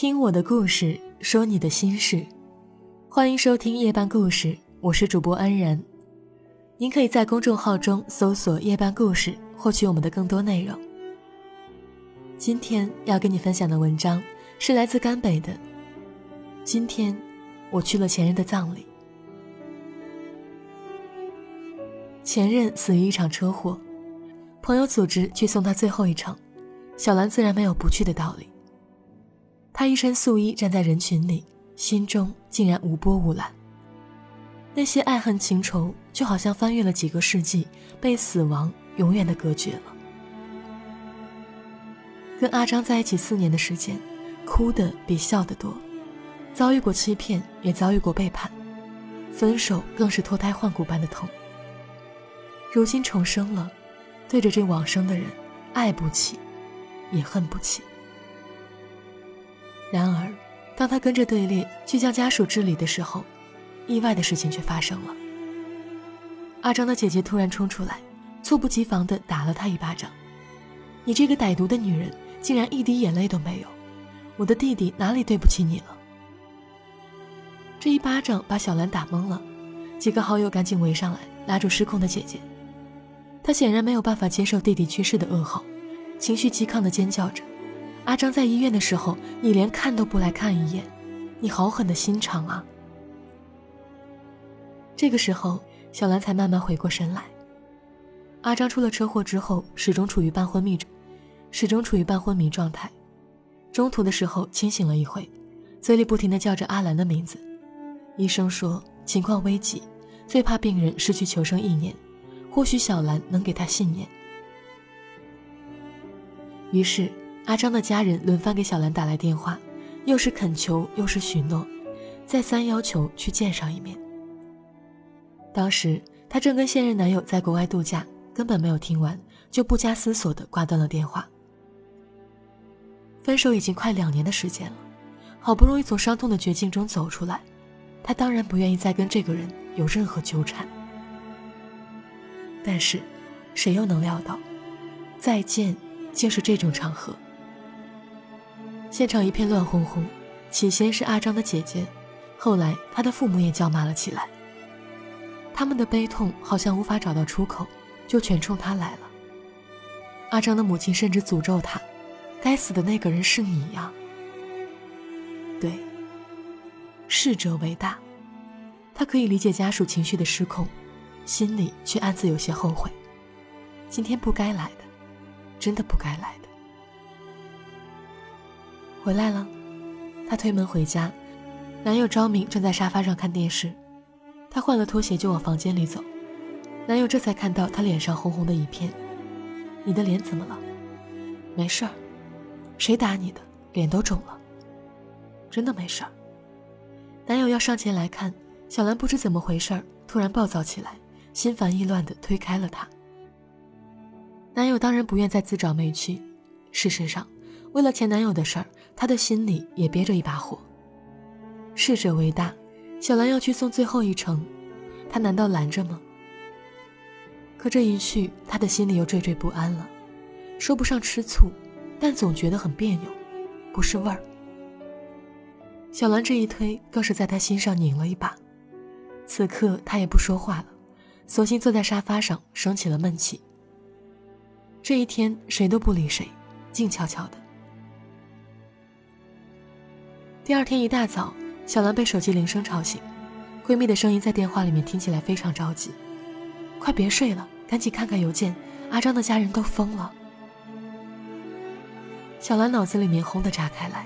听我的故事，说你的心事，欢迎收听夜半故事，我是主播安然。您可以在公众号中搜索“夜半故事”，获取我们的更多内容。今天要跟你分享的文章是来自甘北的。今天，我去了前任的葬礼。前任死于一场车祸，朋友组织去送他最后一程，小兰自然没有不去的道理。他一身素衣站在人群里，心中竟然无波无澜。那些爱恨情仇就好像翻越了几个世纪，被死亡永远的隔绝了。跟阿张在一起四年的时间，哭的比笑的多，遭遇过欺骗，也遭遇过背叛，分手更是脱胎换骨般的痛。如今重生了，对着这往生的人，爱不起，也恨不起。然而，当他跟着队列去将家属治理的时候，意外的事情却发生了。阿张的姐姐突然冲出来，猝不及防地打了他一巴掌：“你这个歹毒的女人，竟然一滴眼泪都没有！我的弟弟哪里对不起你了？”这一巴掌把小兰打懵了，几个好友赶紧围上来，拉住失控的姐姐。她显然没有办法接受弟弟去世的噩耗，情绪激亢地尖叫着：“阿张在医院的时候，你连看都不来看一眼，你好狠的心肠啊！”这个时候，小兰才慢慢回过神来。阿张出了车祸之后，始终处于半昏迷，始终处于半昏迷状态。中途的时候清醒了一回，嘴里不停的叫着阿兰的名字。医生说情况危急，最怕病人失去求生意念。或许小兰能给他信念。于是，阿张的家人轮番给小兰打来电话，又是恳求，又是许诺，再三要求去见上一面。当时，她正跟现任男友在国外度假，根本没有听完，就不加思索地挂断了电话。分手已经快两年的时间了，好不容易从伤痛的绝境中走出来，她当然不愿意再跟这个人有任何纠缠。但是，谁又能料到，再见竟是这种场合？现场一片乱哄哄，起先是阿张的姐姐，后来他的父母也叫骂了起来。他们的悲痛好像无法找到出口，就全冲他来了。阿张的母亲甚至诅咒他：“该死的那个人是你呀！”对，逝者为大，他可以理解家属情绪的失控。心里却暗自有些后悔，今天不该来的，真的不该来的。回来了，她推门回家，男友昭明正在沙发上看电视，她换了拖鞋就往房间里走，男友这才看到她脸上红红的一片，你的脸怎么了？没事儿，谁打你的？脸都肿了。真的没事儿。男友要上前来看，小兰不知怎么回事儿，突然暴躁起来。心烦意乱地推开了他。男友当然不愿再自找没趣，事实上，为了前男友的事儿，他的心里也憋着一把火。逝者为大，小兰要去送最后一程，他难道拦着吗？可这一去，他的心里又惴惴不安了，说不上吃醋，但总觉得很别扭，不是味儿。小兰这一推，更是在他心上拧了一把。此刻，他也不说话了。索性坐在沙发上，生起了闷气。这一天，谁都不理谁，静悄悄的。第二天一大早，小兰被手机铃声吵醒，闺蜜的声音在电话里面听起来非常着急：“快别睡了，赶紧看看邮件，阿张的家人都疯了。”小兰脑子里面轰的炸开来，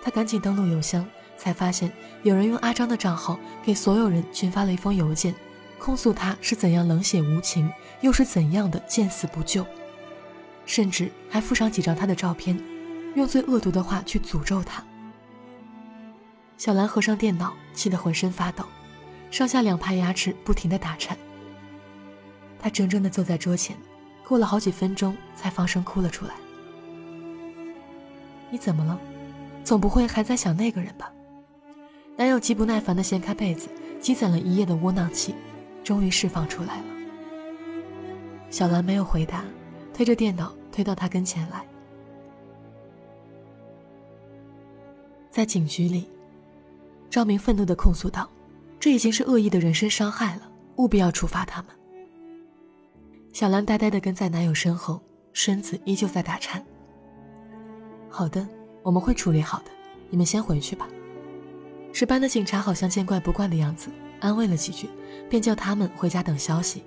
她赶紧登录邮箱，才发现有人用阿张的账号给所有人群发了一封邮件。控诉他是怎样冷血无情，又是怎样的见死不救，甚至还附上几张他的照片，用最恶毒的话去诅咒他。小兰合上电脑，气得浑身发抖，上下两排牙齿不停地打颤。她怔怔地坐在桌前，过了好几分钟才放声哭了出来。你怎么了？总不会还在想那个人吧？男友极不耐烦地掀开被子，积攒了一夜的窝囊气。终于释放出来了。小兰没有回答，推着电脑推到他跟前来。在警局里，赵明愤怒地控诉道：“这已经是恶意的人身伤害了，务必要处罚他们。”小兰呆呆地跟在男友身后，身子依旧在打颤。好的，我们会处理好的，你们先回去吧。值班的警察好像见怪不怪的样子，安慰了几句，便叫他们回家等消息。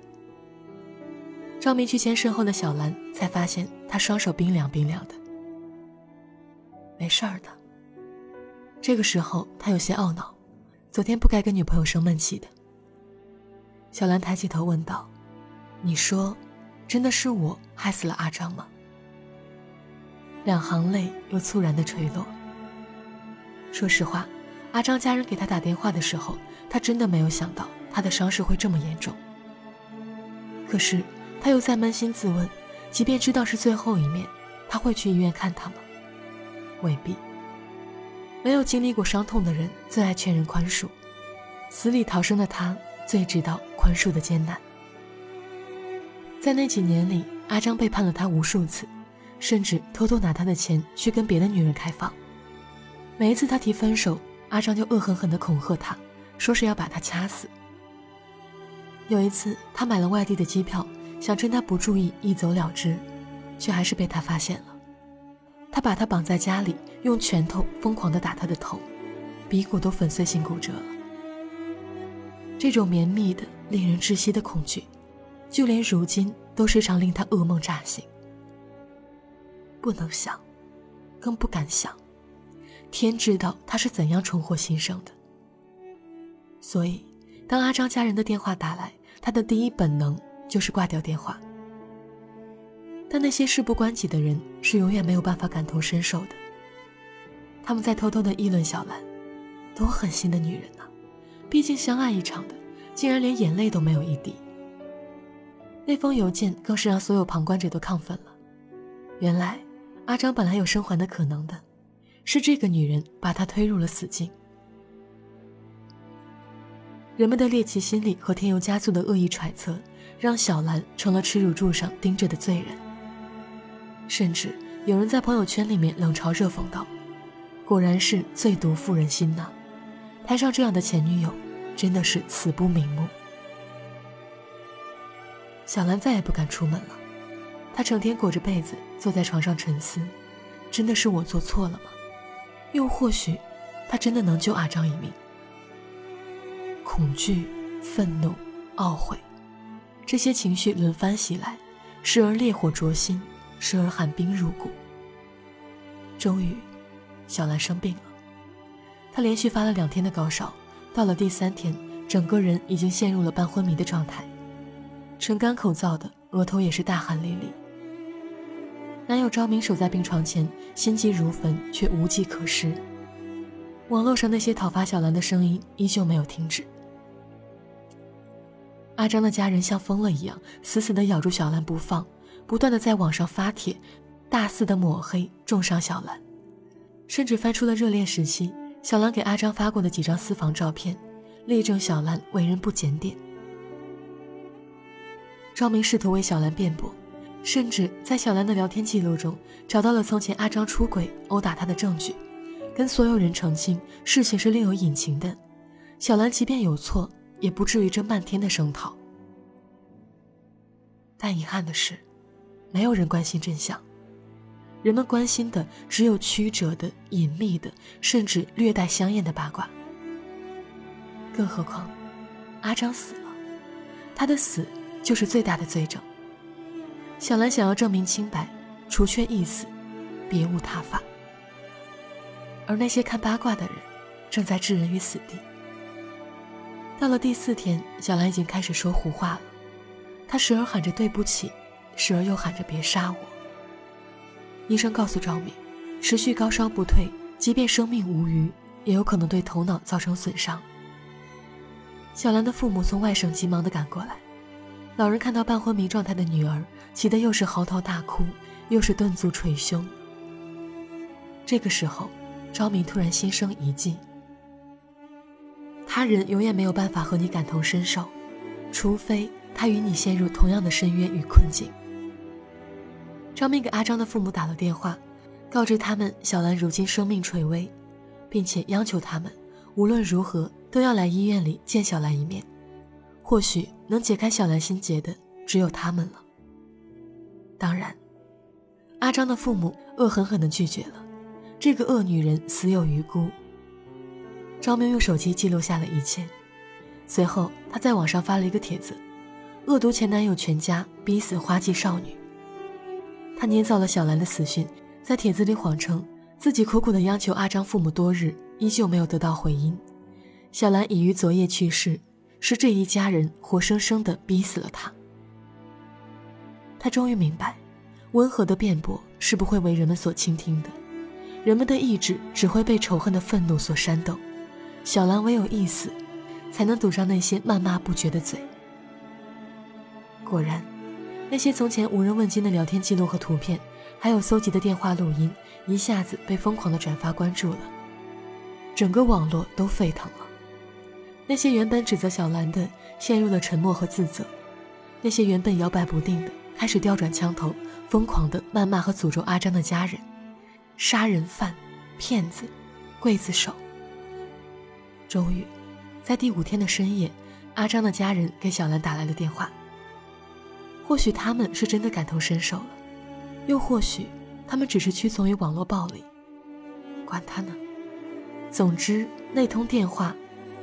赵明去牵身后的小兰，才发现她双手冰凉冰凉的。没事儿的。这个时候他有些懊恼，昨天不该跟女朋友生闷气的。小兰抬起头问道：“你说，真的是我害死了阿张吗？”两行泪又猝然的垂落。说实话，阿张家人给他打电话的时候，他真的没有想到他的伤势会这么严重。可是他又在扪心自问：即便知道是最后一面，他会去医院看他吗？未必。没有经历过伤痛的人最爱劝人宽恕，死里逃生的他最知道宽恕的艰难。在那几年里，阿张背叛了他无数次。甚至偷偷拿他的钱去跟别的女人开房。每一次他提分手，阿张就恶狠狠地恐吓他，说是要把他掐死。有一次，他买了外地的机票，想趁他不注意一走了之，却还是被他发现了。他把他绑在家里，用拳头疯狂地打他的头，鼻骨都粉碎性骨折了。这种绵密的、令人窒息的恐惧，就连如今都时常令他噩梦乍醒。不能想，更不敢想。天知道他是怎样重获新生的。所以，当阿张家人的电话打来，他的第一本能就是挂掉电话。但那些事不关己的人是永远没有办法感同身受的。他们在偷偷的议论小兰，多狠心的女人呐！毕竟相爱一场的，竟然连眼泪都没有一滴。那封邮件更是让所有旁观者都亢奋了。原来。阿张本来有生还的可能的，是这个女人把他推入了死境。人们的猎奇心理和添油加醋的恶意揣测，让小兰成了耻辱柱上钉着的罪人。甚至有人在朋友圈里面冷嘲热讽道：“果然是最毒妇人心呐！摊上这样的前女友，真的是死不瞑目。”小兰再也不敢出门了。她成天裹着被子坐在床上沉思，真的是我做错了吗？又或许，他真的能救阿张一命？恐惧、愤怒、懊悔，这些情绪轮番袭来，时而烈火灼心，时而寒冰入骨。终于，小兰生病了，她连续发了两天的高烧，到了第三天，整个人已经陷入了半昏迷的状态，唇干口燥的，额头也是大汗淋漓。男友昭明守在病床前，心急如焚，却无计可施。网络上那些讨伐小兰的声音依旧没有停止。阿张的家人像疯了一样，死死地咬住小兰不放，不断的在网上发帖，大肆的抹黑、重伤小兰，甚至翻出了热恋时期小兰给阿张发过的几张私房照片，力证小兰为人不检点。赵明试图为小兰辩驳。甚至在小兰的聊天记录中找到了从前阿张出轨殴打她的证据，跟所有人澄清事情是另有隐情的。小兰即便有错，也不至于这漫天的声讨。但遗憾的是，没有人关心真相，人们关心的只有曲折的、隐秘的，甚至略带香艳的八卦。更何况，阿张死了，他的死就是最大的罪证。小兰想要证明清白，除却一死，别无他法。而那些看八卦的人，正在置人于死地。到了第四天，小兰已经开始说胡话了。她时而喊着对不起，时而又喊着别杀我。医生告诉赵敏，持续高烧不退，即便生命无虞，也有可能对头脑造成损伤。小兰的父母从外省急忙地赶过来。老人看到半昏迷状态的女儿，急得又是嚎啕大哭，又是顿足捶胸。这个时候，昭明突然心生一计：他人永远没有办法和你感同身受，除非他与你陷入同样的深渊与困境。张明给阿张的父母打了电话，告知他们小兰如今生命垂危，并且央求他们无论如何都要来医院里见小兰一面。或许能解开小兰心结的只有他们了。当然，阿张的父母恶狠狠地拒绝了，这个恶女人死有余辜。张明用手机记录下了一切，随后他在网上发了一个帖子，恶毒前男友全家逼死花季少女。他捏造了小兰的死讯，在帖子里谎称自己苦苦的央求阿张父母多日，依旧没有得到回音。小兰已于昨夜去世，是这一家人活生生的逼死了他。他终于明白，温和的辩驳是不会为人们所倾听的，人们的意志只会被仇恨的愤怒所煽动。小兰唯有一死，才能堵上那些谩骂不绝的嘴。果然，那些从前无人问津的聊天记录和图片，还有搜集的电话录音，一下子被疯狂的转发关注了，整个网络都沸腾了。那些原本指责小兰的，陷入了沉默和自责；那些原本摇摆不定的，开始调转枪头，疯狂的谩骂和诅咒阿张的家人：杀人犯、骗子、刽子手。终于，在第五天的深夜，阿张的家人给小兰打来了电话。或许他们是真的感同身受了，又或许他们只是屈从于网络暴力。管他呢，总之那通电话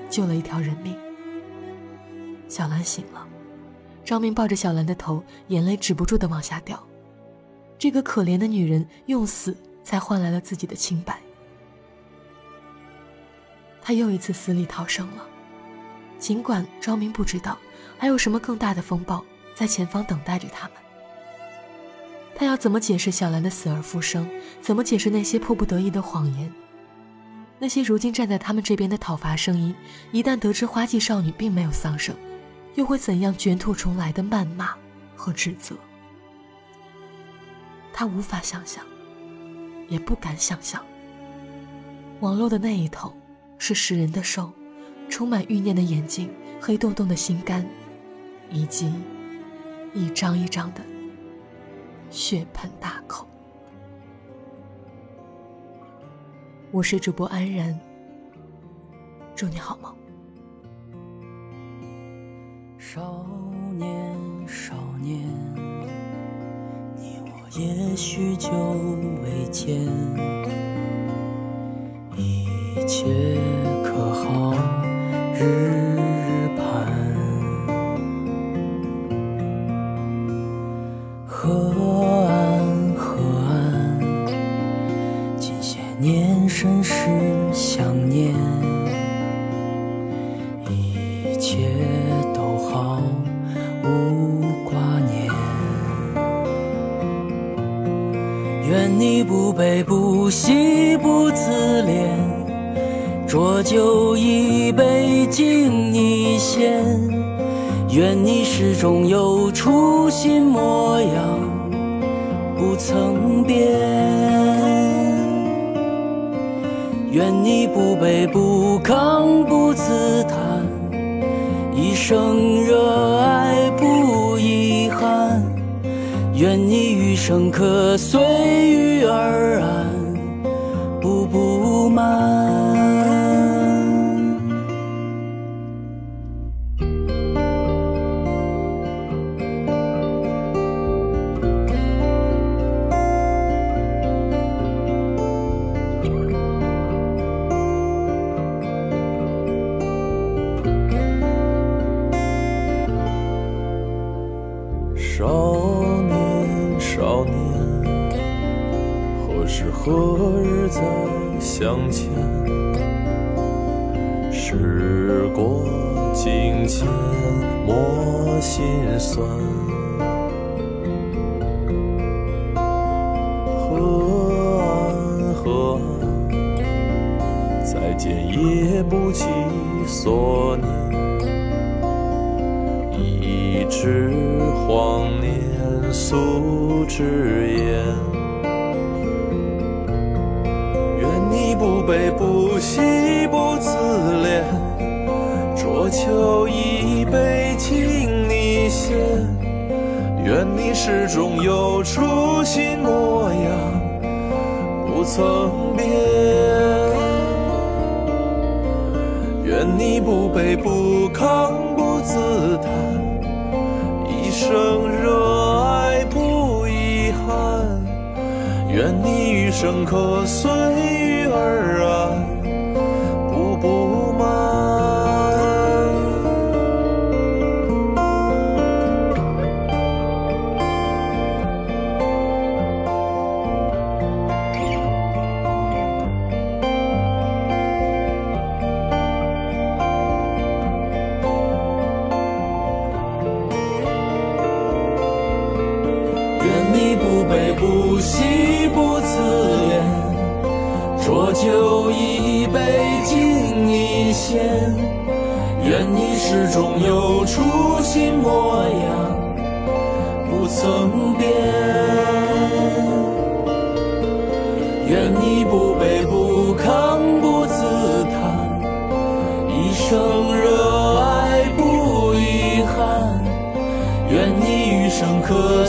救了一条人命。小兰醒了，张明抱着小兰的头，眼泪止不住的往下掉。这个可怜的女人用死才换来了自己的清白。他又一次死里逃生了，尽管张明不知道还有什么更大的风暴在前方等待着他们。他要怎么解释小兰的死而复生？怎么解释那些迫不得已的谎言？那些如今站在他们这边的讨伐声音，一旦得知花季少女并没有丧生，又会怎样卷土重来的谩骂和指责？他无法想象，也不敢想象。网络的那一头。是食人的手，充满欲念的眼睛，黑洞洞的心肝，以及一张一张的血盆大口。我是主播安然，祝你好梦。少年，少年，你我也许久未见。一切毫，无挂念。愿你不悲不喜不自怜。浊酒一杯敬你先，愿你始终有初心模样，不曾变。愿你不卑不亢不自，生热爱不遗憾。愿你余生可随遇而安，步步满。少年，少年，何时何日再相见？时过境迁，莫心酸。河岸，河岸，再见也不及所念。一纸黄念，素纸烟。不悲不喜不自怜，浊酒一杯敬你先。愿你始终有初心模样，不曾变。愿你不卑不亢不自，生热爱不遗憾。愿你余生可随遇而安。愿你始终有初心模样，不曾变。愿你不卑不亢不自叹，一生热爱不遗憾。愿你余生可。